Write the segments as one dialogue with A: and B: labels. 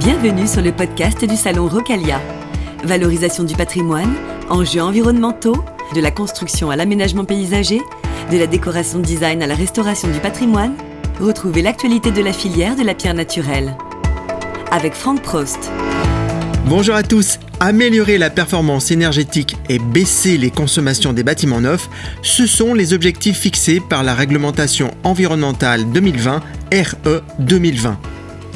A: Bienvenue sur le podcast du Salon Rocalia. Valorisation du patrimoine, enjeux environnementaux, de la construction à l'aménagement paysager, de la décoration design à la restauration du patrimoine, retrouvez l'actualité de la filière de la pierre naturelle. Avec Franck Prost.
B: Bonjour à tous. Améliorer la performance énergétique et baisser les consommations des bâtiments neufs, ce sont les objectifs fixés par la réglementation environnementale 2020 RE 2020.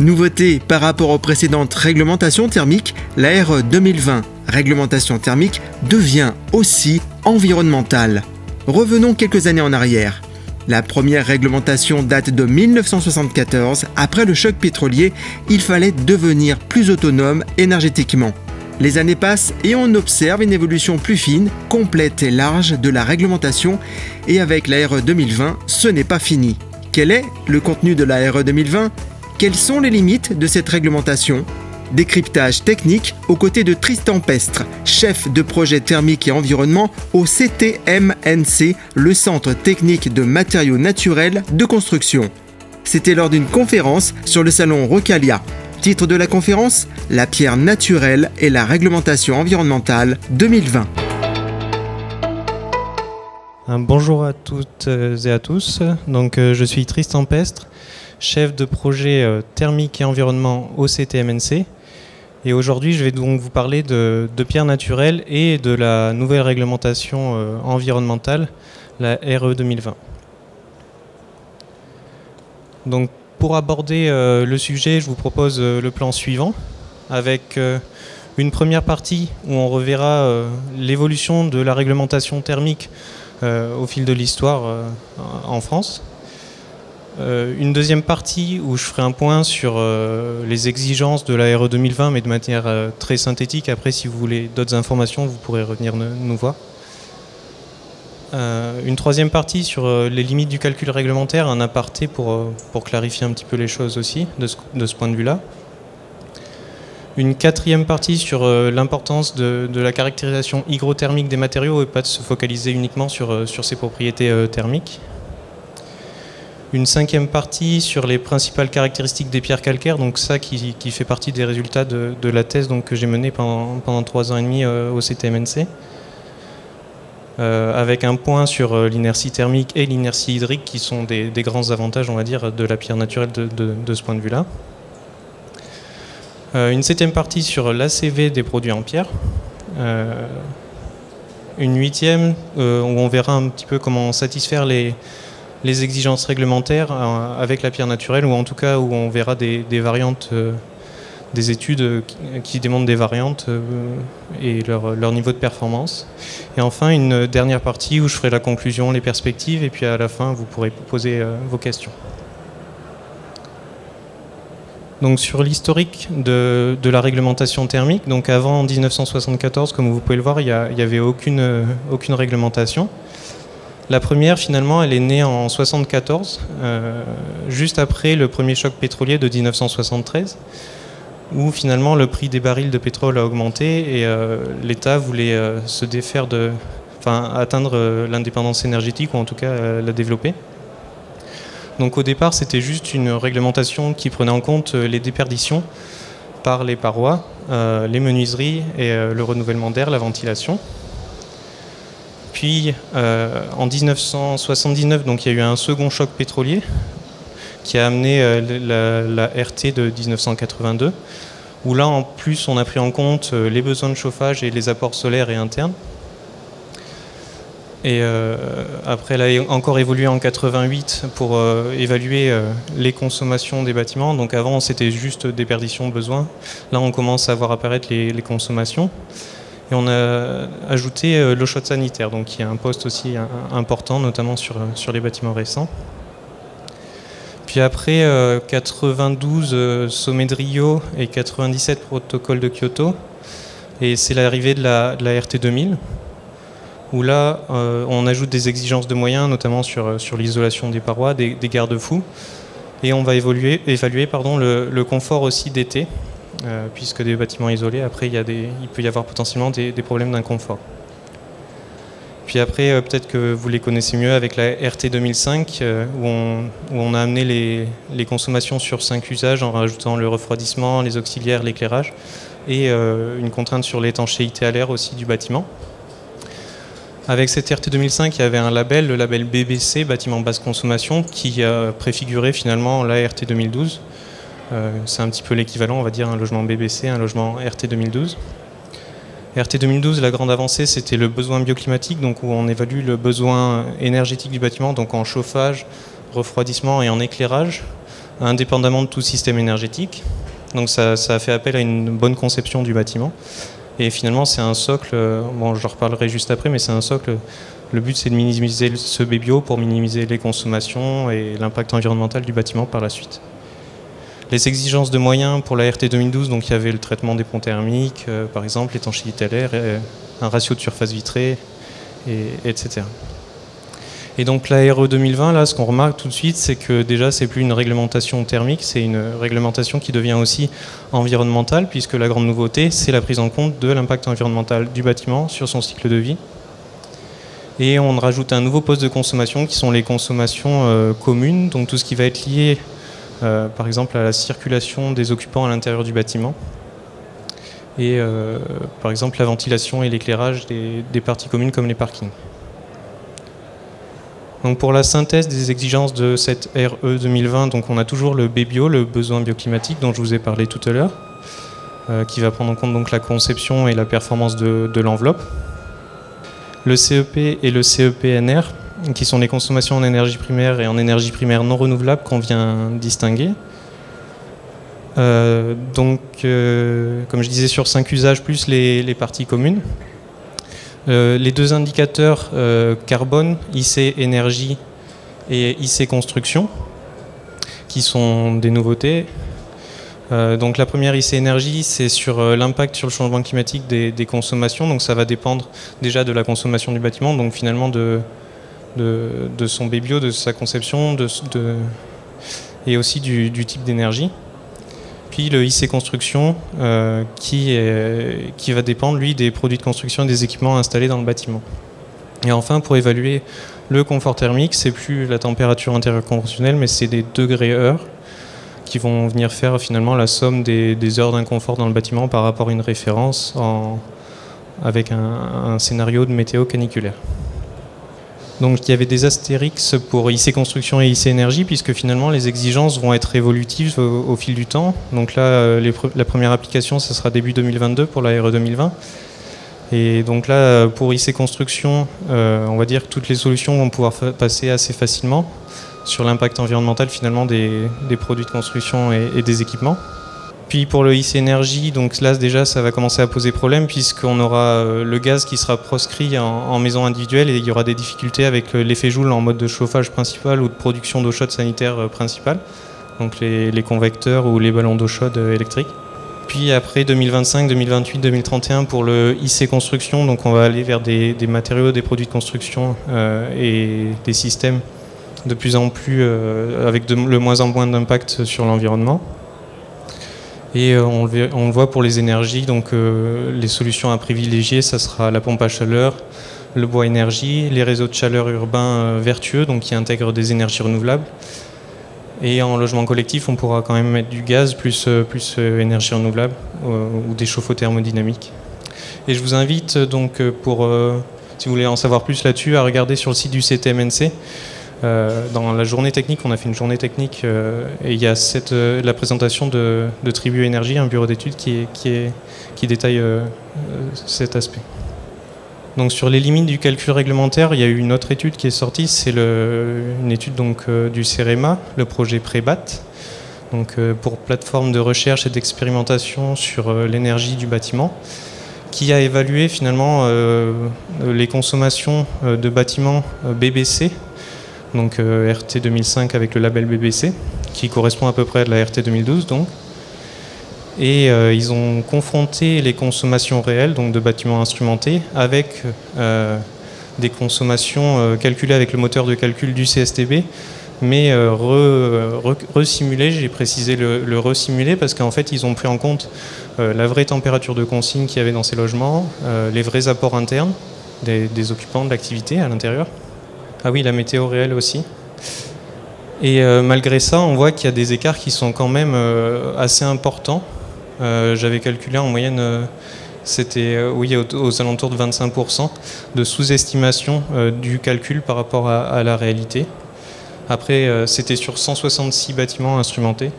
B: Nouveauté par rapport aux précédentes réglementations thermiques, la RE 2020 réglementation thermique devient aussi environnementale. Revenons quelques années en arrière. La première réglementation date de 1974. Après le choc pétrolier, il fallait devenir plus autonome énergétiquement. Les années passent et on observe une évolution plus fine, complète et large de la réglementation et avec la RE 2020, ce n'est pas fini. Quel est le contenu de la RE 2020 Quelles sont les limites de cette réglementation? Décryptage technique aux côtés de Tristan Pestre, chef de projet thermique et environnement au CTMNC, le Centre technique de matériaux naturels de construction. C'était lors d'une conférence sur le salon Rocalia. Titre de la conférence La pierre naturelle et la réglementation environnementale 2020.
C: Bonjour à toutes et à tous. Euh, je suis Tristan Pestre, chef de projet euh, thermique et environnement au CTMNC. Et aujourd'hui, je vais donc vous parler de, pierres naturelles et de la nouvelle réglementation euh, environnementale, la RE 2020. Donc, pour aborder euh, le sujet, je vous propose le plan suivant, avec une première partie où on reverra l'évolution de la réglementation thermique au fil de l'histoire en France. Euh, une deuxième partie où je ferai un point sur euh, les exigences de la RE 2020, mais de manière euh, très synthétique. Après, si vous voulez d'autres informations, vous pourrez revenir nous voir. une troisième partie sur les limites du calcul réglementaire, un aparté pour, clarifier un petit peu les choses aussi de ce, point de vue-là. Une quatrième partie sur l'importance de, la caractérisation hygrothermique des matériaux et pas de se focaliser uniquement sur, sur ses propriétés thermiques une cinquième partie sur les principales caractéristiques des pierres calcaires, donc ça qui, fait partie des résultats de, la thèse que j'ai menée pendant, pendant trois ans et demi euh, au CTMNC, euh, avec un point sur euh, l'inertie thermique et l'inertie hydrique qui sont des, grands avantages, on va dire, de la pierre naturelle de, ce point de vue-là. une septième partie sur l'ACV des produits en pierre. une huitième où on verra un petit peu comment satisfaire les, les exigences réglementaires euh, avec la pierre naturelle, ou en tout cas où on verra des, variantes, euh, des études euh, qui, démontrent des variantes et leur, niveau de performance. Et enfin, une dernière partie où je ferai la conclusion, les perspectives, et puis à la fin, vous pourrez poser vos questions. Donc sur l'historique de, la réglementation thermique, donc avant 1974, comme vous pouvez le voir, il n'y avait aucune réglementation. La première, finalement, elle est née en 74, euh, juste après le premier choc pétrolier de 1973, où finalement le prix des barils de pétrole a augmenté et euh, l'État voulait euh, se défaire de, enfin, atteindre l'indépendance énergétique ou en tout cas la développer. Donc au départ, c'était juste une réglementation qui prenait en compte les déperditions par les parois, les menuiseries et le renouvellement d'air, la ventilation. Puis euh, en 1979, donc, il y a eu un second choc pétrolier qui a amené euh, la, RT de 1982, où là en plus on a pris en compte euh, les besoins de chauffage et les apports solaires et internes. Et après, elle a encore évolué en 88 pour évaluer les consommations des bâtiments. Donc avant, c'était juste déperdition de besoins. Là, on commence à voir apparaître les consommations. Et on a ajouté euh, l'eau chaude sanitaire, donc qui est un poste aussi important, notamment sur, euh, sur les bâtiments récents. Puis après 92 euh, sommet de Rio et 97 protocole de Kyoto, et c'est l'arrivée de la, RT 2000, où là on ajoute des exigences de moyens, notamment sur, l'isolation des parois, des, garde-fous, et on va évaluer le confort aussi d'été, puisque des bâtiments isolés, après, il, peut y avoir potentiellement des, problèmes d'inconfort. Puis après, peut-être que vous les connaissez mieux avec la RT 2005, où, on, a amené les, consommations sur cinq usages en rajoutant le refroidissement, les auxiliaires, l'éclairage, et une contrainte sur l'étanchéité à l'air aussi du bâtiment. Avec cette RT 2005, il y avait un label, le label BBC, bâtiment basse consommation, qui a préfiguré finalement la RT 2012. Euh, c'est un petit peu l'équivalent, on va dire, un logement BBC, un logement RT 2012. RT 2012, la grande avancée, c'était le besoin bioclimatique, donc où on évalue le besoin énergétique du bâtiment, donc en chauffage, refroidissement et en éclairage, indépendamment de tout système énergétique. Donc ça, ça a fait appel à une bonne conception du bâtiment. Et finalement, c'est un socle, euh, bon, je reparlerai juste après, mais c'est un socle. Le but, c'est de minimiser ce BBO pour minimiser les consommations et l'impact environnemental du bâtiment par la suite. Les exigences de moyens pour la RT 2012, donc il y avait le traitement des ponts thermiques, euh, par exemple, l'étanchéité à l'air, un ratio de surface vitrée, et, etc. Et donc la RE 2020, là, ce qu'on remarque tout de suite, c'est que déjà, c'est plus une réglementation thermique, c'est une réglementation qui devient aussi environnementale, puisque la grande nouveauté, c'est la prise en compte de l'impact environnemental du bâtiment sur son cycle de vie. Et on rajoute un nouveau poste de consommation qui sont les consommations euh, communes, donc tout ce qui va être lié, euh, par exemple, à la circulation des occupants à l'intérieur du bâtiment. Et euh, par exemple, la ventilation et l'éclairage des parties communes comme les parkings. Donc pour la synthèse des exigences de cette RE 2020, donc on a toujours le BBio, le besoin bioclimatique dont je vous ai parlé tout à l'heure, euh, qui va prendre en compte donc la conception et la performance de, l'enveloppe. Le CEP et le CEPNR, qui sont les consommations en énergie primaire et en énergie primaire non renouvelable qu'on vient distinguer. Euh, donc, euh, comme je disais, sur cinq usages plus les parties communes. Euh, les deux indicateurs carbone, IC énergie et IC construction, qui sont des nouveautés. Donc la première IC énergie, c'est sur l'impact sur le changement climatique des, consommations. Donc ça va dépendre déjà de la consommation du bâtiment, donc finalement de, de, son bébio, de sa conception, de, et aussi du type d'énergie le IC Construction euh, qui, va dépendre lui des produits de construction et des équipements installés dans le bâtiment. Et enfin, pour évaluer le confort thermique, c'est plus la température intérieure conventionnelle, mais c'est des degrés heures qui vont venir faire finalement la somme des, heures d'inconfort dans le bâtiment par rapport à une référence en, avec un scénario de météo caniculaire. Donc il y avait des astérix pour IC Construction et IC Énergie, puisque finalement les exigences vont être évolutives au, fil du temps. Donc là, euh, la première application, ce sera début 2022 pour la RE 2020. Et donc là, pour IC Construction, euh, on va dire que toutes les solutions vont pouvoir passer assez facilement sur l'impact environnemental finalement des, produits de construction et des équipements. Puis pour le IC énergie, donc là déjà ça va commencer à poser problème puisqu'on aura euh, le gaz qui sera proscrit en, maison individuelle et il y aura des difficultés avec euh, l'effet Joule en mode de chauffage principal ou de production d'eau chaude sanitaire euh, principale, donc les, convecteurs ou les ballons d'eau chaude électriques. Puis après 2025, 2028, 2031 pour le IC construction, donc on va aller vers des, matériaux, des produits de construction et des systèmes de plus en plus avec le moins en moins d'impact sur l'environnement. Et euh, on le, voit pour les énergies, donc euh, les solutions à privilégier, ça sera la pompe à chaleur, le bois énergie, les réseaux de chaleur urbains euh, vertueux, donc qui intègrent des énergies renouvelables. Et en logement collectif, on pourra quand même mettre du gaz plus, énergie renouvelable ou des chauffe-eau thermodynamiques. Et je vous invite donc si vous voulez en savoir plus là-dessus, à regarder sur le site du CTMNC. Euh, dans la journée technique, on a fait une journée technique euh, et il y a euh, la présentation de, Tribu Énergie, un bureau d'études qui, détaille cet aspect. Donc sur les limites du calcul réglementaire, il y a eu une autre étude qui est sortie, c'est une étude donc, du CEREMA, le projet Prébat, donc, pour plateforme de recherche et d'expérimentation sur l'énergie du bâtiment, qui a évalué finalement les consommations de bâtiments BBC donc euh, RT 2005 avec le label BBC, qui correspond à peu près à la RT 2012 donc. Et euh, ils ont confronté les consommations réelles, donc de bâtiments instrumentés, avec euh, des consommations calculées avec le moteur de calcul du CSTB, mais resimulées, j'ai précisé le, le resimulé parce qu'en fait ils ont pris en compte la vraie température de consigne qu'il y avait dans ces logements, les vrais apports internes, des, occupants de l'activité à l'intérieur. Ah oui, la météo réelle aussi. Et malgré ça, on voit qu'il y a des écarts qui sont quand même assez importants. J'avais calculé en moyenne c'était euh, oui, aux, alentours de 25% de sous-estimation euh, du calcul par rapport à, la réalité. Après, euh, c'était sur 166 bâtiments instrumentés.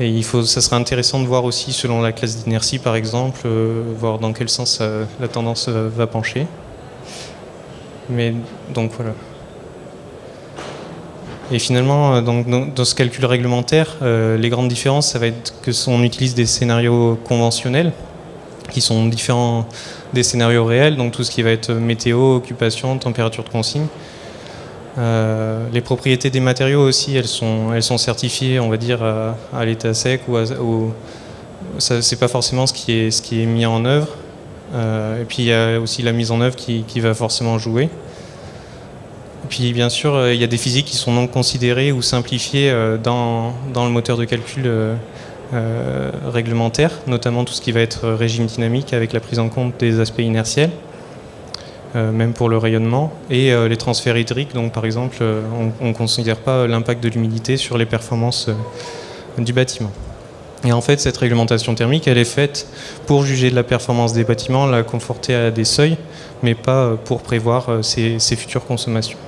C: Et il faut, ça serait intéressant de voir aussi, selon la classe d'inertie par exemple, voir dans quel sens la tendance va pencher. Mais donc voilà. Et finalement, donc, dans ce calcul réglementaire, les grandes différences, ça va être que on utilise des scénarios conventionnels, qui sont différents des scénarios réels, donc tout ce qui va être météo, occupation, température de consigne. Euh, les propriétés des matériaux aussi, elles sont, elles sont certifiées, on va dire, à, l'état sec ou, ou c'est pas forcément ce qui est, ce qui est mis en œuvre. Euh, et puis il y a aussi la mise en œuvre qui va forcément jouer. Puis bien sûr, il y a des physiques qui sont non considérées ou simplifiées euh, dans, dans le moteur de calcul euh, réglementaires, notamment tout ce qui va être régime dynamique avec la prise en compte des aspects inertiels, euh, même pour le rayonnement, et euh, les transferts hydriques. Donc, par exemple, on ne considère pas l'impact de l'humidité sur les performances du bâtiment. Et en fait, cette réglementation thermique, elle est faite pour juger de la performance des bâtiments, la conforter à des seuils, mais pas pour prévoir ses futures consommations.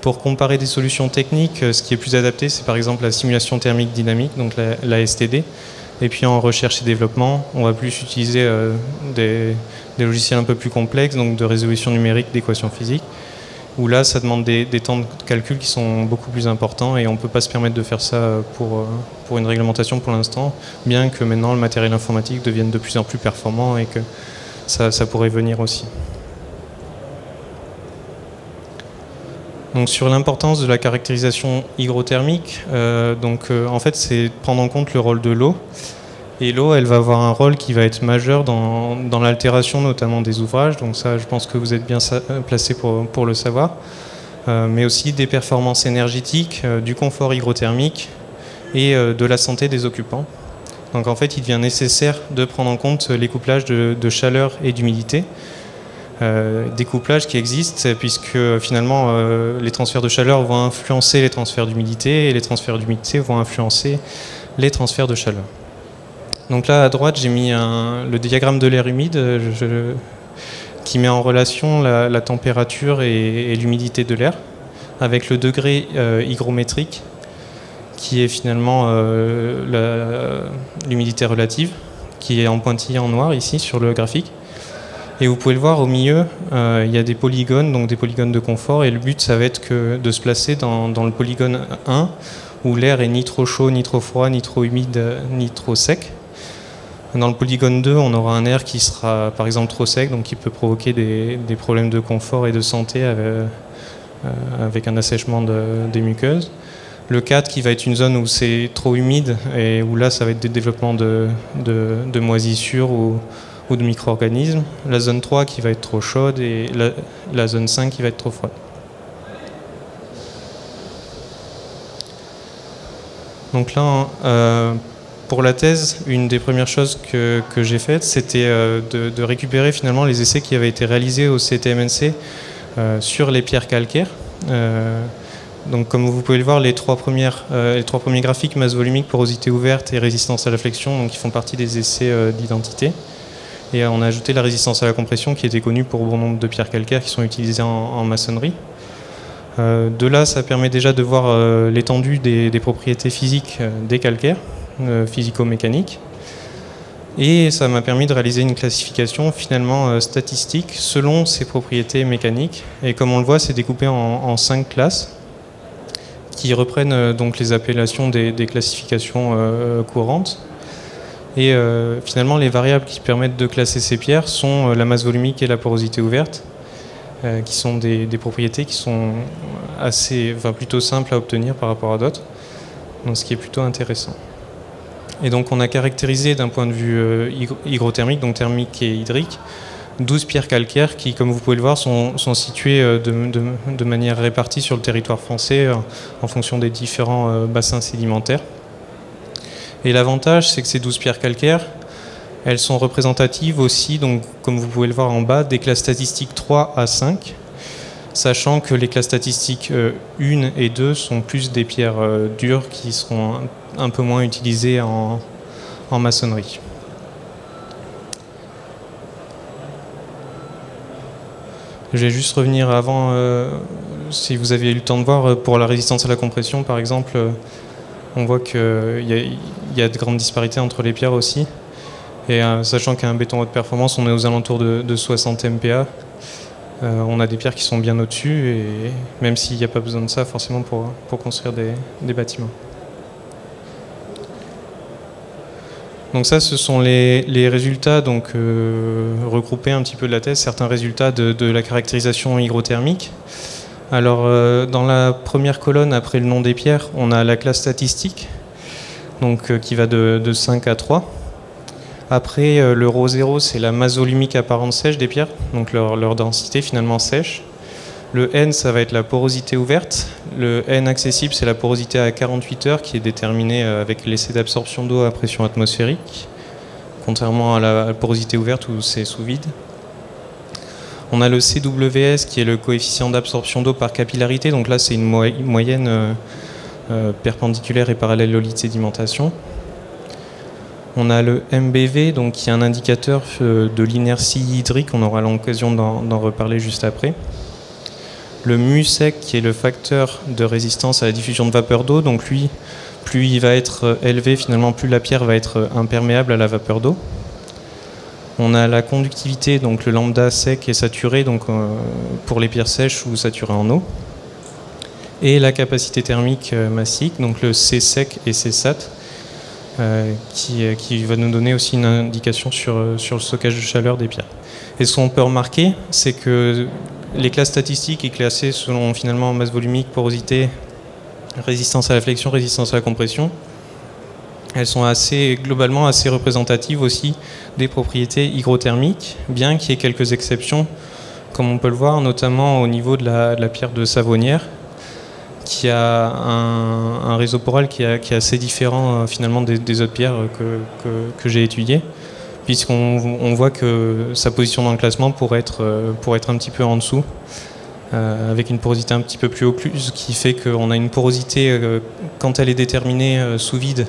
C: Pour comparer des solutions techniques, euh, ce qui est plus adapté, c'est par exemple la simulation thermique dynamique, donc la, STD. Et puis en recherche et développement, on va plus utiliser euh, des, logiciels un peu plus complexes, donc de résolution numérique d'équations physiques, où là, ça demande des, temps de calcul qui sont beaucoup plus importants et on ne peut pas se permettre de faire ça pour, euh, pour une réglementation pour l'instant, bien que maintenant le matériel informatique devienne de plus en plus performant et que ça pourrait venir aussi. Donc sur l'importance de la caractérisation hygrothermique, euh, donc euh, en fait c'est prendre en compte le rôle de l'eau. Et l'eau, elle va avoir un rôle qui va être majeur dans, l'altération notamment des ouvrages. Donc ça, je pense que vous êtes bien euh, placé pour, pour, le savoir. mais aussi des performances énergétiques, du confort hygrothermique et de la santé des occupants. Donc en fait, il devient nécessaire de prendre en compte les couplages de chaleur et d'humidité. Euh, découplage qui existe, puisque finalement euh, les transferts de chaleur vont influencer les transferts d'humidité et les transferts d'humidité vont influencer les transferts de chaleur. Donc là à droite j'ai mis le diagramme de l'air humide qui met en relation la, température et, l'humidité de l'air avec le degré euh, hygrométrique qui est finalement l'humidité relative qui est en pointillé en noir ici sur le graphique. Et vous pouvez le voir au milieu, euh, il y a des polygones, donc des polygones de confort, et le but ça va être que de se placer dans, le polygone 1, où l'air est ni trop chaud, ni trop froid, ni trop humide, ni trop sec. Dans le polygone 2, on aura un air qui sera par exemple trop sec, donc qui peut provoquer des, problèmes de confort et de santé avec, euh, un assèchement des muqueuses. Le 4 qui va être une zone où c'est trop humide et où là ça va être des développements de, de moisissures ou, ou de micro-organismes, la zone 3 qui va être trop chaude et la, zone 5 qui va être trop froide. Donc là, euh, pour la thèse, une des premières choses que, j'ai faites, c'était euh, de, récupérer finalement les essais qui avaient été réalisés au CTMNC euh, sur les pierres calcaires. donc comme vous pouvez le voir, les trois, premières, les trois premiers graphiques, masse volumique, porosité ouverte et résistance à la flexion, donc, qui font partie des essais d'identité. Et on a ajouté la résistance à la compression qui était connue pour bon nombre de pierres calcaires qui sont utilisées en, maçonnerie. Euh, de là, ça permet déjà de voir euh, l'étendue des, propriétés physiques euh, des calcaires, physico-mécaniques. Et ça m'a permis de réaliser une classification finalement statistique selon ces propriétés mécaniques. Et comme on le voit, c'est découpé en, cinq classes qui reprennent donc les appellations des classifications courantes. Et euh, finalement, les variables qui permettent de classer ces pierres sont euh, la masse volumique et la porosité ouverte, euh, qui sont des, propriétés qui sont assez, plutôt simples à obtenir par rapport à d'autres, ce qui est plutôt intéressant. Et donc on a caractérisé d'un point de vue hygrothermique, donc thermique et hydrique, 12 pierres calcaires qui, comme vous pouvez le voir, sont, situées de, manière répartie sur le territoire français en fonction des différents bassins sédimentaires. Et l'avantage, c'est que ces 12 pierres calcaires, Elles sont représentatives aussi, donc, comme vous pouvez le voir en bas, des classes statistiques 3 à 5, sachant que les classes statistiques 1 et 2 sont plus des pierres dures qui seront un, peu moins utilisées en maçonnerie. Je vais juste revenir avant, euh, si vous avez eu le temps de voir, euh, pour la résistance à la compression par exemple, euh, on voit qu'il y, a de grandes disparités entre les pierres aussi. Et sachant qu'un béton haute performance, on est aux alentours de, 60 MPa, on a des pierres qui sont bien au-dessus, et même s'il n'y a pas besoin de ça forcément pour, construire des bâtiments. Donc ça, ce sont les, résultats donc, euh, regroupés un petit peu de la thèse, certains résultats de, la caractérisation hygrothermique. Alors euh, dans la première colonne, après le nom des pierres, on a la classe statistique, donc, euh, qui va de, 5 à 3. Après, le rho 0, c'est la masse volumique apparente sèche des pierres, donc leur, leur densité finalement sèche. Le N, ça va être la porosité ouverte. Le N accessible, c'est la porosité à 48 heures qui est déterminée euh, avec l'essai d'absorption d'eau à pression atmosphérique, contrairement à la porosité ouverte où c'est sous vide. On a le CWS qui est le coefficient d'absorption d'eau par capillarité, donc là c'est une moyenne euh, euh, perpendiculaire et parallèle au lit de sédimentation. On a le MBV, donc qui est un indicateur de l'inertie hydrique, on aura l'occasion d'en reparler juste après le MUSEC qui est le facteur de résistance à la diffusion de vapeur d'eau. Donc lui, plus il va être euh, élevé, finalement, plus la pierre va être euh, imperméable à la vapeur d'eau. On a la conductivité, donc le lambda sec et saturé, donc euh, pour les pierres sèches ou saturées en eau. Et la capacité thermique massique, donc le C sec et C sat, qui, qui, va nous donner aussi une indication sur, sur le stockage de chaleur des pierres. Et ce qu'on peut remarquer, c'est que les classes statistiques est classées selon finalement masse volumique, porosité, résistance à la flexion, résistance à la compression. Elles sont assez, globalement assez représentatives aussi des propriétés hygrothermiques, bien qu'il y ait quelques exceptions, comme on peut le voir, notamment au niveau de la, pierre de Savonnière, qui a un, réseau poral qui, est assez différent euh, finalement des, autres pierres que j'ai étudiées puisqu'on voit que sa position dans le classement pourrait être, euh, un petit peu en dessous, euh, avec une porosité un petit peu plus occluse, qui fait qu'on a une porosité, quand elle est déterminée sous vide,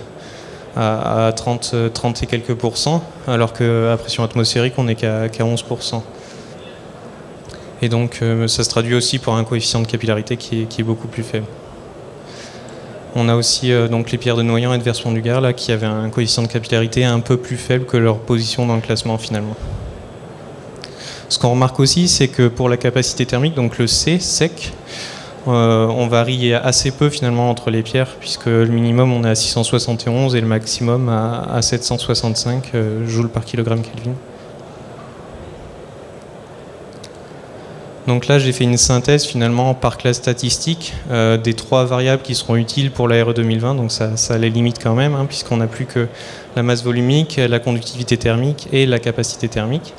C: à, 30, 30 et quelques pourcents, alors qu'à pression atmosphérique, on n'est qu'à 11%. Et donc ça se traduit aussi par un coefficient de capillarité qui est beaucoup plus faible. On a aussi euh, donc les pierres de Noyant et de Verson du Gard là, qui avaient un coefficient de capillarité un peu plus faible que leur position dans le classement finalement. Ce qu'on remarque aussi, c'est que pour la capacité thermique, donc le C, sec, euh, on varie assez peu finalement entre les pierres, puisque le minimum on est à 671 et le maximum à, 765 euh, joules par kilogramme Kelvin. Donc là, j'ai fait une synthèse finalement par classe statistique euh, des trois variables qui seront utiles pour l'ARE 2020. Donc ça, les limite quand même, hein, puisqu'on n'a plus que la masse volumique, la conductivité thermique et la capacité thermique,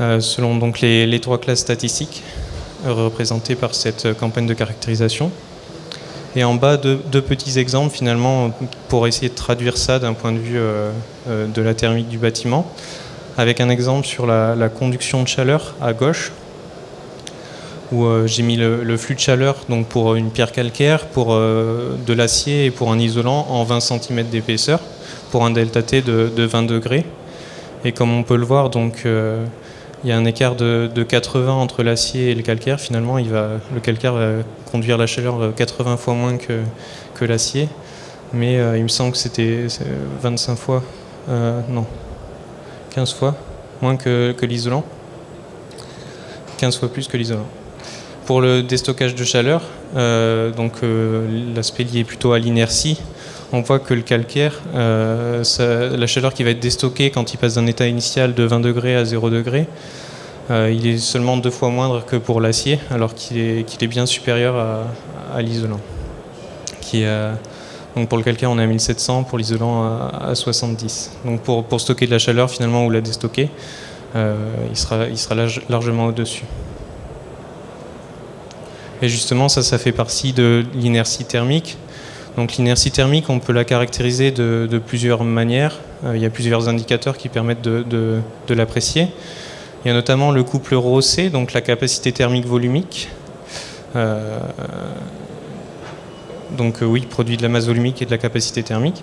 C: euh, selon donc les, trois classes statistiques représentées par cette campagne de caractérisation. Et en bas, deux, petits exemples finalement pour essayer de traduire ça d'un point de vue euh, de la thermique du bâtiment, avec un exemple sur la conduction de chaleur à gauche où euh, j'ai mis le, flux de chaleur donc pour une pierre calcaire, pour euh, de l'acier et pour un isolant en 20 cm d'épaisseur, pour un delta T de, 20 degrés. Et comme on peut le voir, donc euh, il y a un écart de, 80 entre l'acier et le calcaire. Finalement, le calcaire va conduire la chaleur 80 fois moins que, l'acier. Mais il me semble que c'était 25 fois, non, 15 fois moins que l'isolant. 15 fois plus que l'isolant. Pour le déstockage de chaleur, euh, donc euh, l'aspect lié plutôt à l'inertie, on voit que le calcaire, euh, la chaleur qui va être déstockée quand il passe d'un état initial de 20 degrés à 0 degrés, il est seulement deux fois moindre que pour l'acier, alors qu'il est, bien supérieur à, l'isolant. donc pour le calcaire, on est à 1700, pour l'isolant à, 70. Donc pour, stocker de la chaleur finalement ou la déstocker, il sera largement au-dessus. Et justement, ça, ça fait partie de l'inertie thermique. Donc l'inertie thermique, on peut la caractériser de, plusieurs manières. il y a plusieurs indicateurs qui permettent de, l'apprécier. Il y a notamment le couple Rho-C, donc la capacité thermique volumique. donc oui, produit de la masse volumique et de la capacité thermique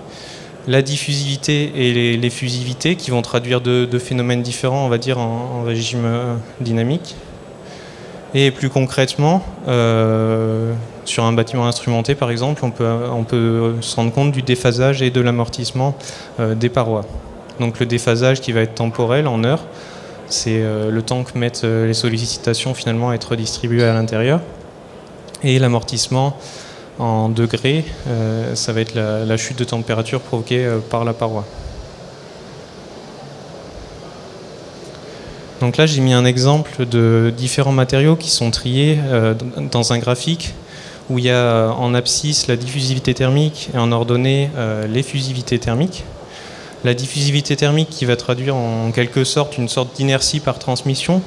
C: la diffusivité et l'effusivité qui vont traduire deux, phénomènes différents, on va dire, en, régime euh, dynamique. Et plus concrètement, euh, sur un bâtiment instrumenté, par exemple, on peut, se rendre compte du déphasage et de l'amortissement euh, des parois. Donc le déphasage qui va être temporel en heures, c'est le temps que mettent les sollicitations finalement à être distribuées à l'intérieur. Et l'amortissement, en degrés, euh, ça va être la, chute de température provoquée euh, par la paroi. Donc là, j'ai mis un exemple de différents matériaux qui sont triés euh, dans un graphique où il y a en abscisse la diffusivité thermique et en ordonnée l'effusivité thermique. La diffusivité thermique qui va traduire en quelque sorte une sorte d'inertie par transmission,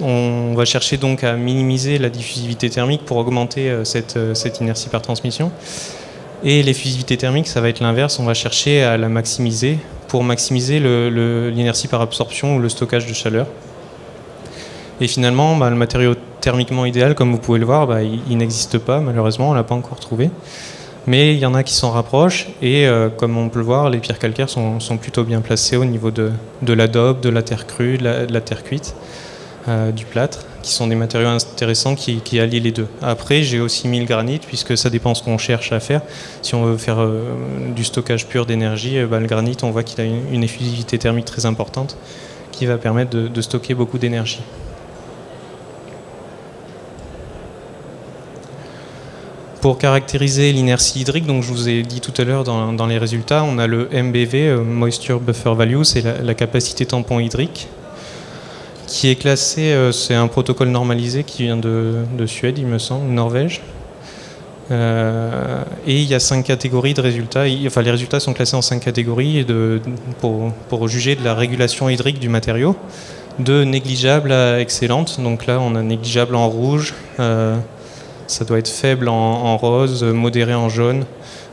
C: on va chercher donc à minimiser la diffusivité thermique pour augmenter euh, euh, cette, inertie par transmission. Et l'effusivité thermique, ça va être l'inverse, on va chercher à la maximiser pour maximiser l'inertie par absorption ou le stockage de chaleur. Et finalement, bah, le matériau thermiquement idéal, comme vous pouvez le voir, bah, il, n'existe pas, malheureusement, on ne l'a pas encore trouvé. Mais il y en a qui s'en rapprochent, et euh, comme on peut le voir, les pierres calcaires sont, plutôt bien placées au niveau de, l'adobe, de la terre crue, de la terre cuite. Euh, du plâtre, qui sont des matériaux intéressants qui, allient les deux. Après, j'ai aussi mis le granit, puisque ça dépend ce qu'on cherche à faire. Si on veut faire euh, du stockage pur d'énergie, euh, bah, le granit, on voit qu'il a une, effusivité thermique très importante, qui va permettre de, stocker beaucoup d'énergie. Pour caractériser l'inertie hydrique, donc je vous ai dit tout à l'heure dans, les résultats, on a le MBV, Moisture Buffer Value, c'est la, capacité tampon hydrique qui est classé, euh, c'est un protocole normalisé qui vient de, Suède, il me semble, Norvège. Euh, et il y a cinq catégories de résultats. Enfin, les résultats sont classés en cinq catégories pour, juger de la régulation hydrique du matériau, de négligeable à excellente. Donc là, on a négligeable en rouge, euh, ça doit être faible en, rose, modéré en jaune,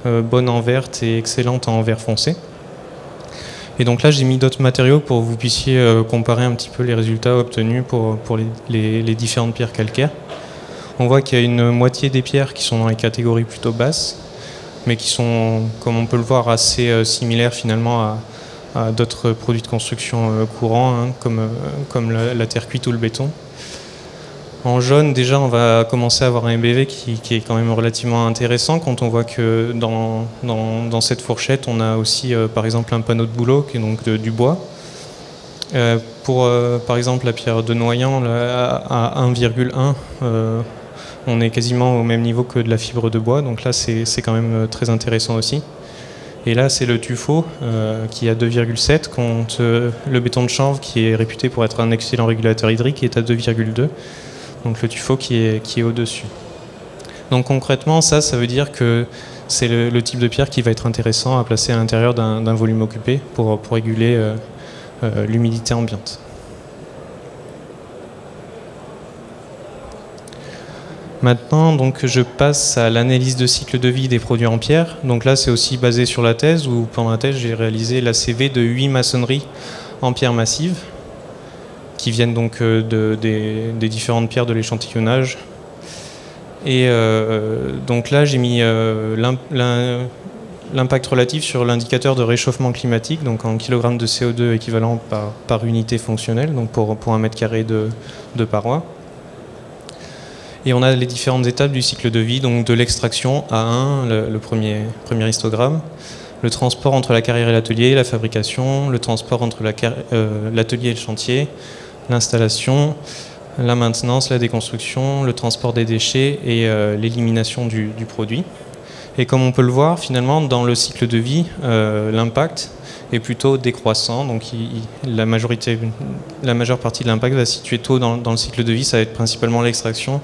C: bonne en verte et excellente en vert foncé. Et donc là, j'ai mis d'autres matériaux pour que vous puissiez euh, comparer un petit peu les résultats obtenus pour, pour les, différentes pierres calcaires. On voit qu'il y a une moitié des pierres qui sont dans les catégories plutôt basses, mais qui sont, comme on peut le voir, assez euh, similaires finalement à, d'autres produits de construction euh, courants, hein, comme, comme la, terre cuite ou le béton. En jaune, déjà, on va commencer à avoir un MBV qui, est quand même relativement intéressant quand on voit que dans, cette fourchette, on a aussi, euh, par exemple, un panneau de boulot qui est donc du bois. Euh, pour, euh, par exemple, la pierre de Noyant, à 1,1, on est quasiment au même niveau que de la fibre de bois, donc là, c'est quand même très intéressant aussi. Et là, c'est le tuffeau qui est à 2,7 contre le béton de chanvre qui est réputé pour être un excellent régulateur hydrique qui est à 2,2 donc le tuffeau qui est, au-dessus. Donc concrètement, ça, ça veut dire que c'est le, type de pierre qui va être intéressant à placer à l'intérieur d'un volume occupé pour, pour réguler euh, euh, l'humidité ambiante. Maintenant, donc, je passe à l'analyse de cycle de vie des produits en pierre. Donc là, c'est aussi basé sur la thèse, où pendant la thèse, j'ai réalisé la CV de 8 maçonneries en pierre massive qui viennent donc euh, de, des, différentes pierres de l'échantillonnage. Et euh, donc là, j'ai mis euh, l'impact relatif sur l'indicateur de réchauffement climatique, donc en kilogrammes de CO2 équivalent par, par unité fonctionnelle, donc pour, pour un mètre carré de, de paroi. Et on a les différentes étapes du cycle de vie, donc de l'extraction à 1, le, premier, premier histogramme, le transport entre la carrière et l'atelier, la fabrication, le transport entre l'atelier et le chantier, l'installation, la maintenance, la déconstruction, le transport des déchets et euh, l'élimination du, produit. Et comme on peut le voir, finalement, dans le cycle de vie, euh, l'impact est plutôt décroissant. Donc la, majorité, la majeure partie de l'impact va se situer tôt dans, le cycle de vie. Ça va être principalement l'extraction,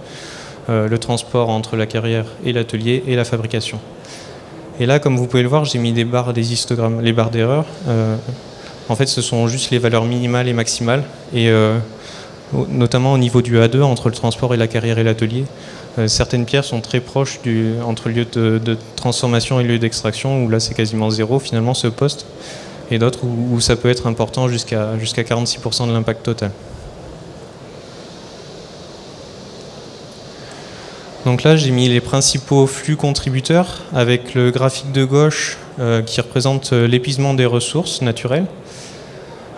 C: euh, le transport entre la carrière et l'atelier et la fabrication. Et là, comme vous pouvez le voir, j'ai mis des barres, des histogrammes, les barres d'erreur. En fait, ce sont juste les valeurs minimales et maximales, et euh, notamment au niveau du A2, entre le transport et la carrière et l'atelier. certaines pierres sont très proches du, entre lieu de, transformation et lieu d'extraction, où là c'est quasiment zéro finalement ce poste, et d'autres où, ça peut être important jusqu'à jusqu'à 46% de l'impact total. Donc là, j'ai mis les principaux flux contributeurs avec le graphique de gauche qui représente l'épuisement des ressources naturelles.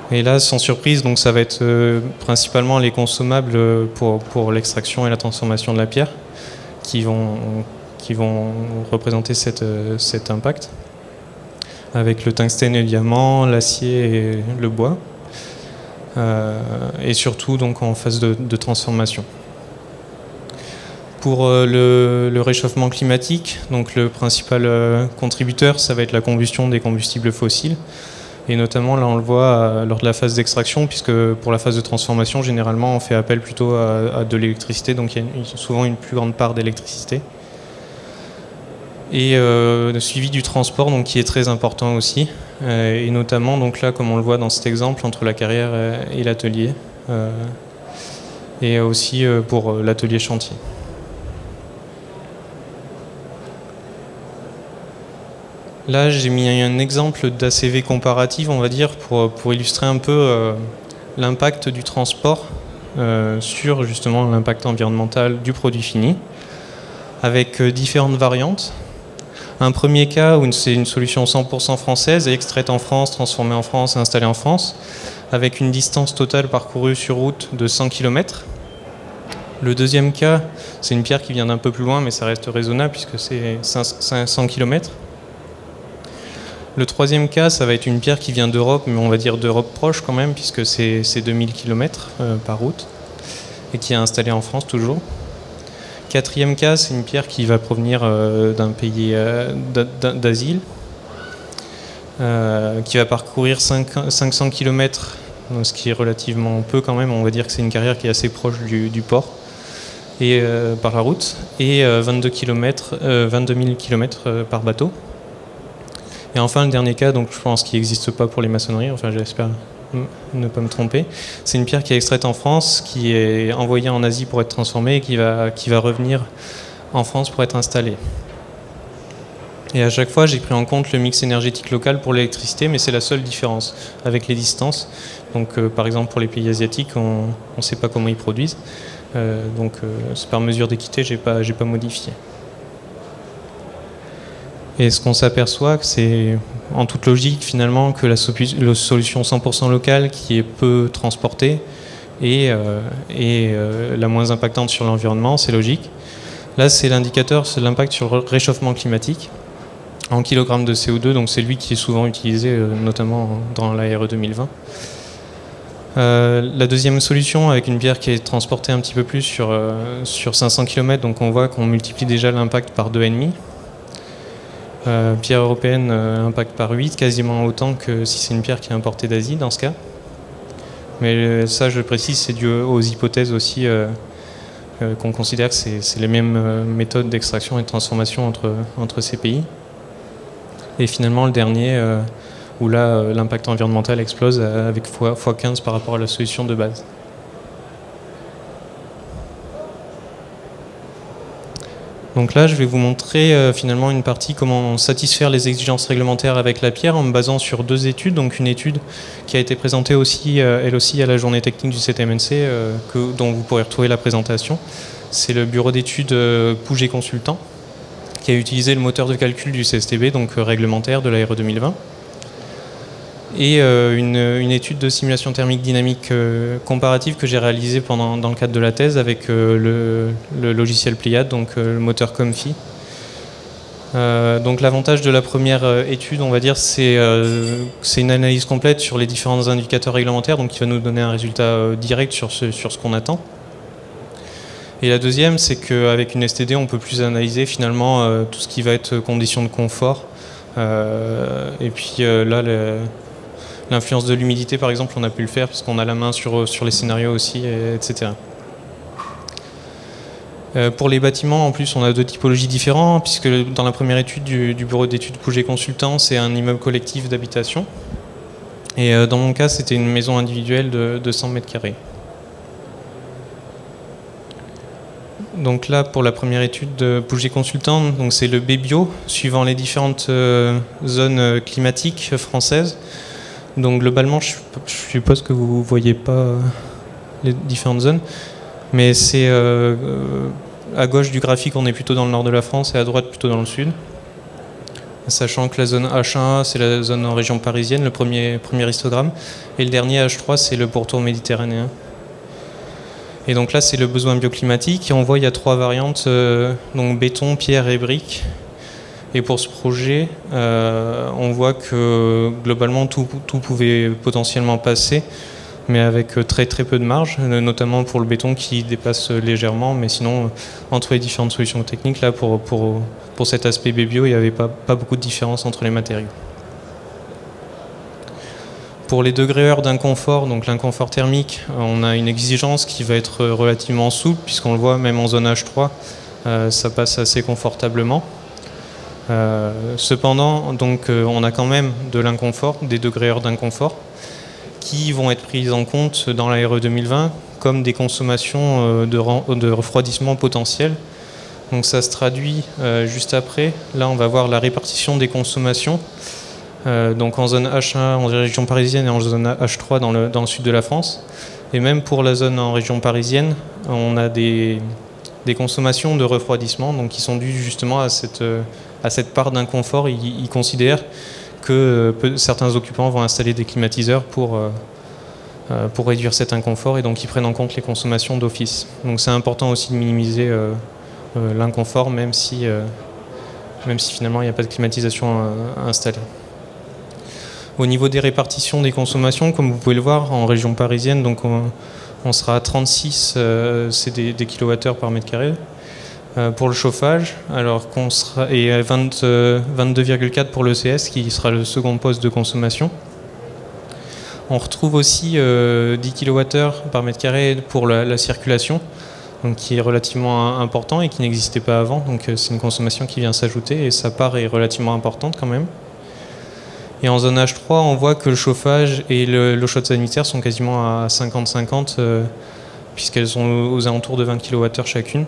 C: Et là, sans surprise, donc ça va être euh, principalement les consommables euh, pour, l'extraction et la transformation de la pierre qui vont, représenter euh, cet impact, avec le tungstène et le diamant, l'acier et le bois, et surtout donc en phase de, transformation. Pour le, le, réchauffement climatique, donc le principal contributeur, ça va être la combustion des combustibles fossiles. Et notamment, là, on le voit euh, lors de la phase d'extraction, puisque pour la phase de transformation, généralement, on fait appel plutôt à, de l'électricité, donc il y a souvent une plus grande part d'électricité. Et euh, le suivi du transport, donc, qui est très important aussi, euh, et notamment, donc là, comme on le voit dans cet exemple, entre la carrière et l'atelier, et aussi pour l'atelier chantier. Là, j'ai mis un exemple d'ACV comparative, on va dire, pour, pour illustrer un peu euh, l'impact du transport euh, sur justement l'impact environnemental du produit fini, avec euh, différentes variantes. Un premier cas où c'est une solution 100% française, extraite en France, transformée en France, installée en France, avec une distance totale parcourue sur route de 100 km. Le deuxième cas, c'est une pierre qui vient d'un peu plus loin, mais ça reste raisonnable puisque c'est 500 km. Le troisième cas, ça va être une pierre qui vient d'Europe, mais on va dire d'Europe proche quand même, puisque c'est 2000 km euh, par route, et qui est installée en France toujours. Quatrième cas, c'est une pierre qui va provenir euh, d'un pays euh, d'asile, qui va parcourir 500 km, ce qui est relativement peu quand même, on va dire que c'est une carrière qui est assez proche du, port, et par la route, et 22, km, 22 000 km par bateau. Et enfin, le dernier cas, donc je pense qu'il n'existe pas pour les maçonneries, enfin j'espère ne pas me tromper, c'est une pierre qui est extraite en France, qui est envoyée en Asie pour être transformée et qui va, qui va revenir en France pour être installée. Et à chaque fois, j'ai pris en compte le mix énergétique local pour l'électricité, mais c'est la seule différence avec les distances. Donc, euh, par exemple, pour les pays asiatiques, on ne sait pas comment ils produisent. Euh, donc, euh, c'est par mesure d'équité, j'ai pas, pas modifié. Et ce qu'on s'aperçoit, c'est en toute logique finalement que la, solution 100% locale qui est peu transportée est, euh, euh, la moins impactante sur l'environnement, c'est logique. Là, c'est l'indicateur, c'est l'impact sur le réchauffement climatique en kilogrammes de CO2, donc c'est lui qui est souvent utilisé euh, notamment dans l'ARE 2020. la deuxième solution, avec une pierre qui est transportée un petit peu plus sur, sur 500 km, donc on voit qu'on multiplie déjà l'impact par 2,5. Euh, pierre européenne euh, impact par 8, quasiment autant que si c'est une pierre qui est importée d'Asie dans ce cas. Mais euh, ça, je précise, c'est dû aux hypothèses aussi qu'on considère que c'est les mêmes méthodes d'extraction et de transformation entre, entre ces pays. Et finalement, le dernier, où là, l'impact environnemental explose avec x15 par rapport à la solution de base. Donc là, je vais vous montrer euh, finalement une partie comment satisfaire les exigences réglementaires avec la pierre en me basant sur deux études. Donc une étude qui a été présentée aussi, euh, elle aussi, à la journée technique du CTMNC, euh, dont vous pourrez retrouver la présentation. C'est le bureau d'études Pouget Consultant qui a utilisé le moteur de calcul du CSTB, donc réglementaire de l'ARE 2020 et euh, une, étude de simulation thermique dynamique euh, comparative que j'ai réalisée pendant, dans le cadre de la thèse avec euh, le, logiciel Pleiad, donc le moteur Comfy. donc l'avantage de la première étude, on va dire, c'est une analyse complète sur les différents indicateurs réglementaires, donc qui va nous donner un résultat direct sur ce, sur ce qu'on attend. Et la deuxième, c'est qu'avec une STD, on peut plus analyser finalement tout ce qui va être conditions de confort. et puis là, L'influence de l'humidité, par exemple, on a pu le faire parce qu'on a la main sur, sur les scénarios aussi, etc. Euh, pour les bâtiments, en plus, on a deux typologies différentes, puisque dans la première étude du, bureau d'études Pouget Consultant, c'est un immeuble collectif d'habitation. Et euh, dans mon cas, c'était une maison individuelle de, de 100 mètres carrés. Donc là, pour la première étude de Bougie Consultant, c'est le BBio, suivant les différentes zones climatiques françaises. Donc globalement, je, suppose que vous ne voyez pas les différentes zones, mais c'est à gauche du graphique, on est plutôt dans le nord de la France et à droite plutôt dans le sud. Sachant que la zone H1, c'est la zone en région parisienne, le premier, premier histogramme, et le dernier H3, c'est le pourtour méditerranéen. Et donc là, c'est le besoin bioclimatique. Et on voit il y a trois variantes, euh, donc béton, pierre et briques. Et pour ce projet, euh, on voit que globalement tout, tout, pouvait potentiellement passer mais avec euh, très très peu de marge, euh, notamment pour le béton qui dépasse légèrement, mais sinon, entre les différentes solutions techniques, là, pour, pour, pour cet aspect bio, il n'y avait pas, pas beaucoup de différence entre les matériaux. Pour les degrés heures d'inconfort, donc l'inconfort thermique, on a une exigence qui va être relativement souple, puisqu'on le voit même en zone H3, ça passe assez confortablement. Cependant, donc, on a quand même de l'inconfort, des degrés heures d'inconfort, qui vont être prises en compte dans la RE 2020 comme des consommations euh, de, refroidissement potentiel. Donc ça se traduit euh, juste après. Là, on va voir la répartition des consommations. Euh, donc en zone H1 en région parisienne et en zone H3 dans le, dans le sud de la France. Et même pour la zone en région parisienne, on a des, des consommations de refroidissement donc qui sont dues justement à cette, à cette part d'inconfort. Ils, considèrent que euh, certains occupants vont installer des climatiseurs pour, euh, euh, pour réduire cet inconfort et donc ils prennent en compte les consommations d'office. Donc c'est important aussi de minimiser l'inconfort même si, même si finalement il n'y a pas de climatisation installée. Au niveau des répartitions des consommations, comme vous pouvez le voir, en région parisienne, donc on, sera à 36 c'est des, des kilowattheures par mètre carré. Euh, pour le chauffage, alors qu'on sera et 22,4 euh, pour l'ECS qui sera le second poste de consommation. On retrouve aussi 10 euh, kWh par mètre carré pour la, circulation, donc qui est relativement important et qui n'existait pas avant. Donc c'est une consommation qui vient s'ajouter et sa part est relativement importante quand même. Et en zone H3, on voit que le chauffage et l'eau chaude sanitaire sont quasiment à 50-50 puisqu'elles sont aux alentours de 20 kWh chacune.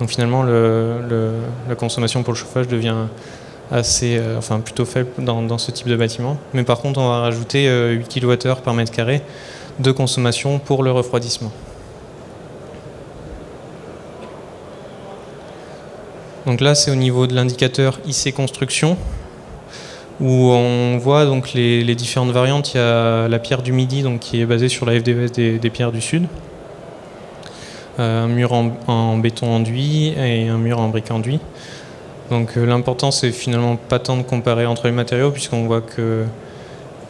C: Donc finalement, la consommation pour le chauffage devient assez, euh, enfin plutôt faible dans, ce type de bâtiment. Mais par contre, on va rajouter 8 euh, kWh par mètre carré de consommation pour le refroidissement. Donc là, c'est au niveau de l'indicateur IC construction où on voit donc les, différentes variantes. Il y a la pierre du Midi, donc qui est basée sur la FDVS des pierres du Sud. Euh, un mur en, béton enduit et un mur en brique enduit. Donc euh, l'important c'est finalement pas tant de comparer entre les matériaux puisqu'on voit que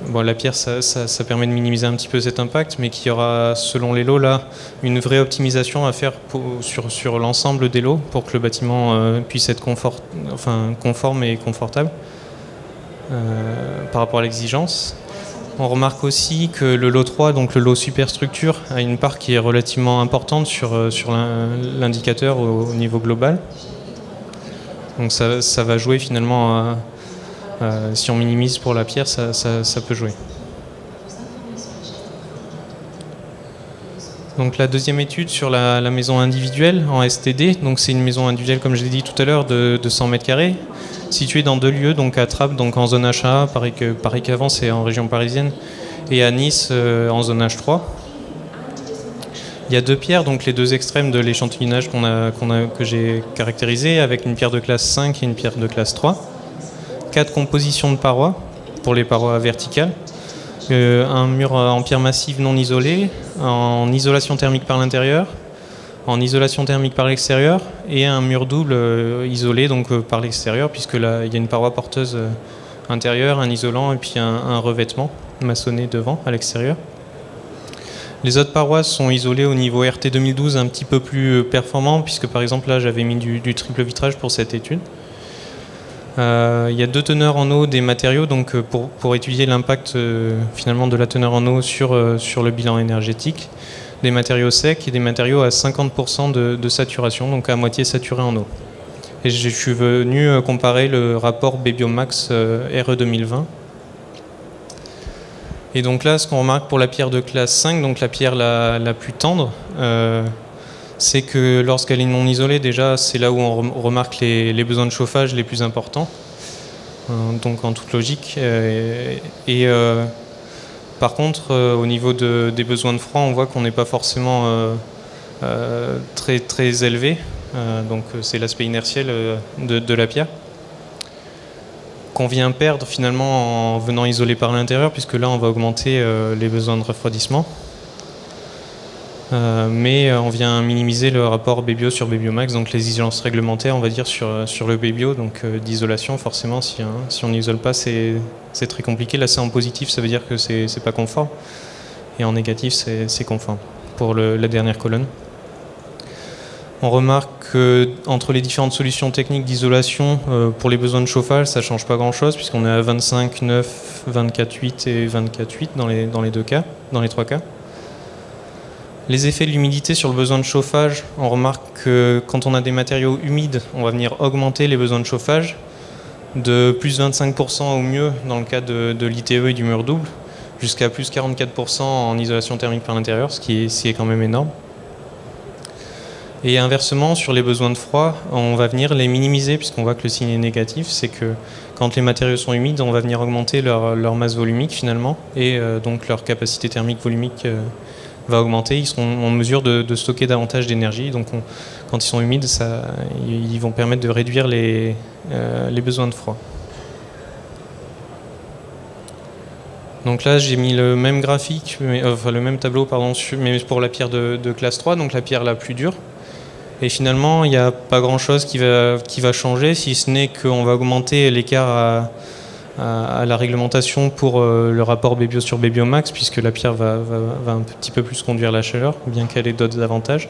C: bon, la pierre ça, permet de minimiser un petit peu cet impact mais qu'il y aura selon les lots là une vraie optimisation à faire sur, sur l'ensemble des lots pour que le bâtiment euh, puisse être conforme et confortable par rapport à l'exigence. On remarque aussi que le lot 3, donc le lot superstructure, a une part qui est relativement importante sur, euh, l'indicateur au, niveau global. Donc ça, va jouer finalement, si on minimise pour la pierre, ça, peut jouer. Donc la deuxième étude sur la, maison individuelle en STD, donc c'est une maison individuelle comme je l'ai dit tout à l'heure de, de 100 mètres carrés situé dans deux lieux, donc à Trappes, donc en zone H1, pareil que qu'avant, c'est en région parisienne, et à Nice euh, en zone H3. Il y a deux pierres, donc les deux extrêmes de l'échantillonnage que j'ai caractérisé, avec une pierre de classe 5 et une pierre de classe 3. Quatre compositions de parois pour les parois verticales. Euh, un mur en pierre massive non isolé, en isolation thermique par l'intérieur, en isolation thermique par l'extérieur et un mur double euh, isolé donc euh, par l'extérieur puisque là il y a une paroi porteuse euh, intérieure, un isolant et puis un, revêtement maçonné devant à l'extérieur. Les autres parois sont isolées au niveau RT 2012 un petit peu plus performant puisque par exemple là j'avais mis du, triple vitrage pour cette étude. il y a deux teneurs en eau des matériaux donc pour, pour étudier l'impact finalement de la teneur en eau sur, sur le bilan énergétique des matériaux secs et des matériaux à 50% de, saturation, donc à moitié saturés en eau. Et je suis venu euh, comparer le rapport Bebiomax euh, RE 2020. Et donc là, ce qu'on remarque pour la pierre de classe 5, donc la pierre la, plus tendre, euh, c'est que lorsqu'elle est non isolée, déjà, c'est là où on remarque les, besoins de chauffage les plus importants, donc en toute logique. et par contre, au niveau des besoins de froid, on voit qu'on n'est pas forcément très, très élevé. donc c'est l'aspect inertiel de la pierre qu'on vient perdre finalement en venant isoler par l'intérieur, puisque là on va augmenter euh, les besoins de refroidissement. Euh, mais euh, on vient minimiser le rapport Bébio sur Bébiomax, donc les exigences réglementaires, on va dire, sur, sur le Bébio, donc d'isolation, forcément, si, si on n'isole pas, c'est très compliqué. Là, c'est en positif, ça veut dire que c'est pas conforme, et en négatif, c'est conforme pour la dernière colonne. On remarque qu'entre les différentes solutions techniques d'isolation, euh, pour les besoins de chauffage, ça change pas grand-chose, puisqu'on est à 25, 9, 24, 8 et 24, 8 dans les, dans les deux cas, dans les trois cas. Les effets de l'humidité sur le besoin de chauffage, on remarque que quand on a des matériaux humides, on va venir augmenter les besoins de chauffage de plus 25% au mieux dans le cas de, l'ITE et du mur double, jusqu'à plus 44% en isolation thermique par l'intérieur, ce qui est quand même énorme. Et inversement, sur les besoins de froid, on va venir les minimiser puisqu'on voit que le signe est négatif. C'est que quand les matériaux sont humides, on va venir augmenter leur, masse volumique finalement et euh, donc leur capacité thermique volumique euh, va augmenter. Ils seront en mesure de, stocker davantage d'énergie. Donc quand ils sont humides, ils vont permettre de réduire les, euh, les besoins de froid. Donc là, j'ai mis le même graphique, enfin le même tableau, pardon, mais pour la pierre de, de, classe 3, donc la pierre la plus dure. Et finalement, il n'y a pas grand-chose qui va, qui va changer, si ce n'est qu'on va augmenter l'écart à, la réglementation pour euh, le rapport Bébio sur Bébiomax, puisque la pierre va, un petit peu plus conduire la chaleur, bien qu'elle ait d'autres avantages.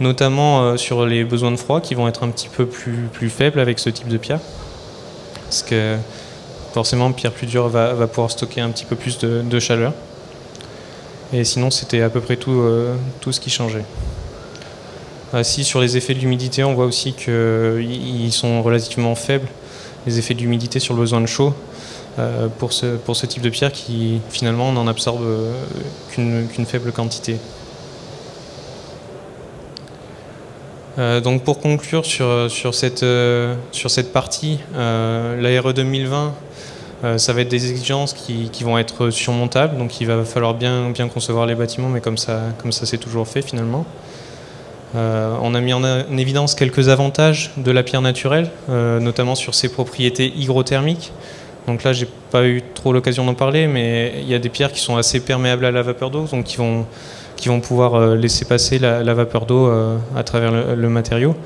C: Notamment euh, sur les besoins de froid, qui vont être un petit peu plus, faibles avec ce type de pierre. Parce que forcément, pierre plus dure va, pouvoir stocker un petit peu plus de, chaleur. Et sinon, c'était à peu près tout, euh, tout ce qui changeait. Ah, si sur les effets de l'humidité, on voit aussi qu'ils sont relativement faibles, effets de l'humidité sur le besoin de chaud, euh, pour, ce, type de pierre qui finalement n'en absorbe euh, qu'une faible quantité. Euh, donc pour conclure sur, cette, partie, l'ARE 2020, ça va être des exigences qui, qui, vont être surmontables, donc il va falloir bien, bien concevoir les bâtiments, mais comme ça, comme ça c'est toujours fait finalement. Euh, on a mis en, évidence quelques avantages de la pierre naturelle, euh, notamment sur ses propriétés hygrothermiques. Donc là, j'ai pas eu trop l'occasion d'en parler, mais il y a des pierres qui sont assez perméables à la vapeur d'eau, donc qui vont, pouvoir euh, laisser passer la, vapeur d'eau à travers le, matériau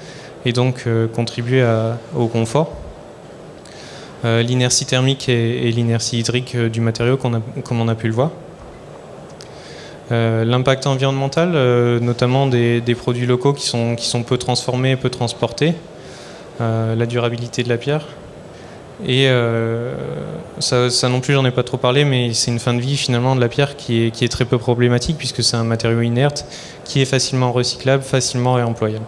C: et donc contribuer au confort. l'inertie thermique et, l'inertie hydrique du matériau, comme on a pu le voir. Euh, l'impact environnemental, euh, notamment des, produits locaux qui sont, peu transformés, peu transportés, euh, la durabilité de la pierre. Et ça, non plus, j'en ai pas trop parlé, mais c'est une fin de vie finalement de la pierre qui est, très peu problématique puisque c'est un matériau inerte qui est facilement recyclable, facilement réemployable.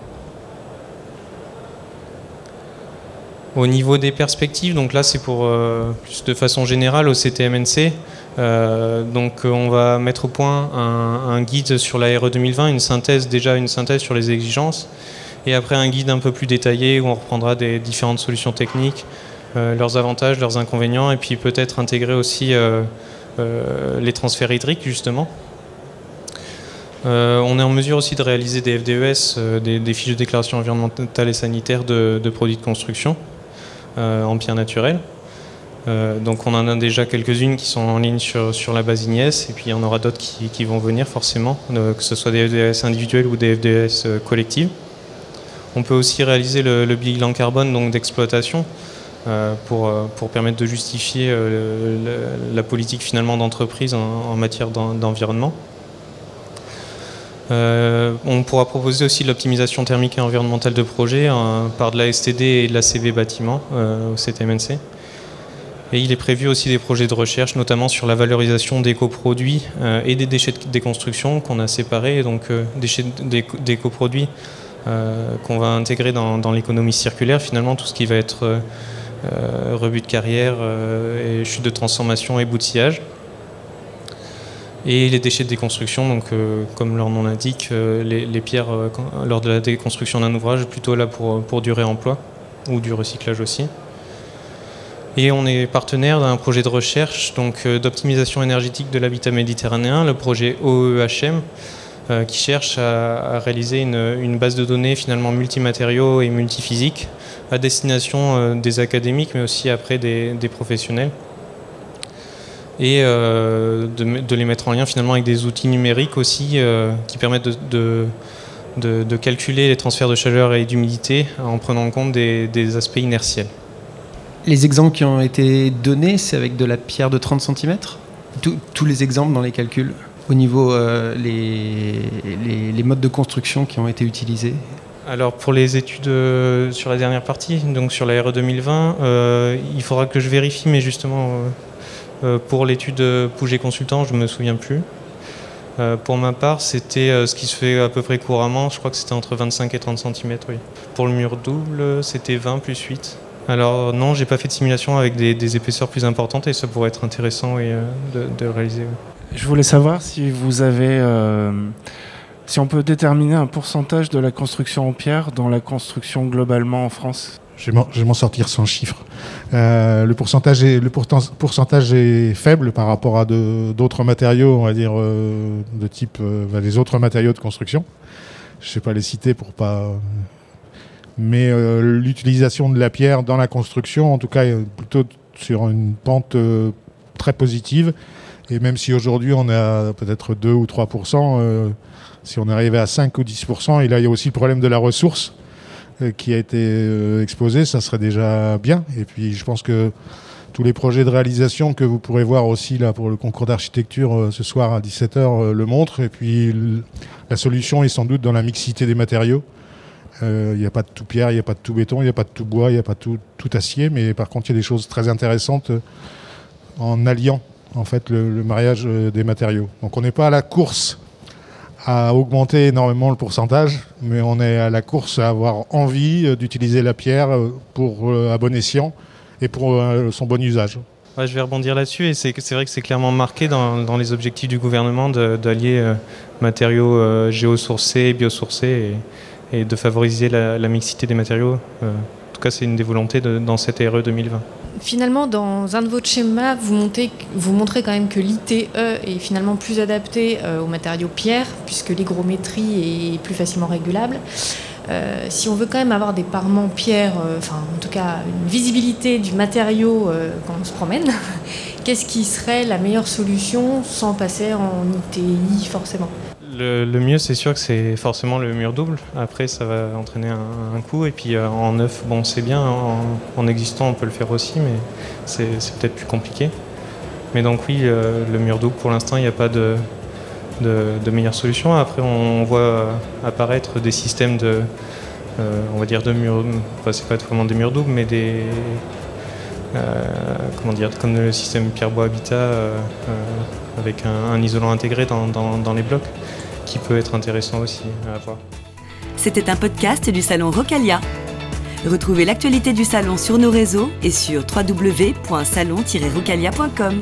C: Au niveau des perspectives, donc là c'est pour de façon générale au CTMNC. Euh, donc euh, on va mettre au point un, guide sur la RE 2020, une synthèse déjà une synthèse sur les exigences, et après un guide un peu plus détaillé où on reprendra des différentes solutions techniques, euh, leurs avantages, leurs inconvénients, et puis peut-être intégrer aussi les transferts hydriques justement. on est en mesure aussi de réaliser des FDES, des, fiches de déclaration environnementale et sanitaire de produits de construction en pierre naturelle. Euh, donc on en a déjà quelques-unes qui sont en ligne sur, la base Ignes et puis il y en aura d'autres qui, vont venir forcément, euh, que ce soit des FDS individuels ou des FDS euh, collectifs. On peut aussi réaliser le, bilan carbone donc d'exploitation pour, permettre de justifier la politique finalement d'entreprise en, matière d'environnement. on pourra proposer aussi l'optimisation thermique et environnementale de projets par de la STD et de la CV bâtiment au CTMNC. Et il est prévu aussi des projets de recherche, notamment sur la valorisation d'écoproduits euh, et des déchets de déconstruction qu'on a séparés, donc euh, déchets d'écoproduits euh, qu'on va intégrer dans, l'économie circulaire, finalement tout ce qui va être rebut de carrière, et chute de transformation et boutillage. Et les déchets de déconstruction, donc comme leur nom l'indique, les, pierres lors de la déconstruction d'un ouvrage, plutôt là pour du réemploi ou du recyclage aussi. Et on est partenaire d'un projet de recherche donc d'optimisation énergétique de l'habitat méditerranéen, le projet OEHM, euh, qui cherche à, réaliser une, base de données finalement multimatériaux et multiphysiques à destination euh, des académiques, mais aussi après des, professionnels et euh, de, les mettre en lien finalement avec des outils numériques aussi qui permettent de, de, calculer les transferts de chaleur et d'humidité en prenant en compte des, aspects inertiels.
D: Les exemples qui ont été donnés, c'est avec de la pierre de 30 cm Tous les exemples dans les calculs au niveau euh, les, modes de construction qui ont été utilisés
C: alors pour les études euh, sur la dernière partie, donc sur la RE 2020, euh, il faudra que je vérifie, mais justement pour l'étude Pouget Consultant, je ne me souviens plus. pour ma part, c'était ce qui se fait à peu près couramment, je crois que c'était entre 25 et 30 cm. Oui. Pour le mur double, c'était 20 plus 8. Alors non, j'ai pas fait de simulation avec des, épaisseurs plus importantes et ça pourrait être intéressant de, de, réaliser.
E: Je voulais savoir si vous avez, euh, si on peut déterminer un pourcentage de la construction en pierre dans la construction globalement en France.
F: Je vais m'en sortir sans chiffre. Euh, le, pourcentage est, le pourcentage est faible par rapport à d'autres matériaux, on va dire, euh, de type les autres matériaux de construction. Je ne sais pas les citer pour pas. Mais l'utilisation de la pierre dans la construction, en tout cas, est plutôt sur une pente très positive et même si aujourd'hui on à peut-être 2 ou 3% euh, si on arrivait à 5 ou 10 et là il y a aussi le problème de la ressource euh, qui a été euh, exposé, ça serait déjà bien. Et puis je pense que tous les projets de réalisation que vous pourrez voir aussi là pour le concours d'architecture ce soir à 17h le montrent. Et puis la solution est sans doute dans la mixité des matériaux. Il n'y a pas de tout pierre, il n'y a pas de tout béton, il n'y a pas de tout bois, il n'y a pas de tout, acier, mais par contre il y a des choses très intéressantes en alliant en fait, le, mariage euh, des matériaux. Donc on n'est pas à la course à augmenter énormément le pourcentage, mais on est à la course à avoir envie euh, d'utiliser la pierre euh, pour à bon escient et pour son bon usage.
C: je vais rebondir là-dessus et c'est vrai que c'est clairement marqué dans, les objectifs du gouvernement d'allier matériaux géosourcés, biosourcés et de favoriser la, mixité des matériaux. en tout cas, c'est une des volontés dans cette RE 2020
G: finalement, dans un de vos schémas, vous, montrez quand même que l'ITE est finalement plus adapté euh, aux matériaux pierre, puisque l'hygrométrie est plus facilement régulable. Euh, si on veut quand même avoir des parements pierre, euh, enfin en tout cas une visibilité du matériau quand on se promène, qu'est-ce qui serait la meilleure solution sans passer en ITI forcément?
C: Le, mieux, c'est sûr que c'est forcément le mur double. Après, ça va entraîner un, coup. Et puis euh, en neuf, bon, c'est bien. En, existant, on peut le faire aussi, mais c'est peut-être plus compliqué. Mais donc oui, euh, le mur double, pour l'instant, il n'y a pas de, meilleure solution. Après, on voit apparaître des systèmes de, euh, on va dire, de murs. Enfin, c'est pas vraiment des murs doubles, mais des comment dire, comme le système pierre-bois habitat avec un, isolant intégré dans les blocs qui peut être intéressant aussi.
A: C'était un podcast du salon Rocalia. Retrouvez l'actualité du salon sur nos réseaux et sur www.salon-rocalia.com.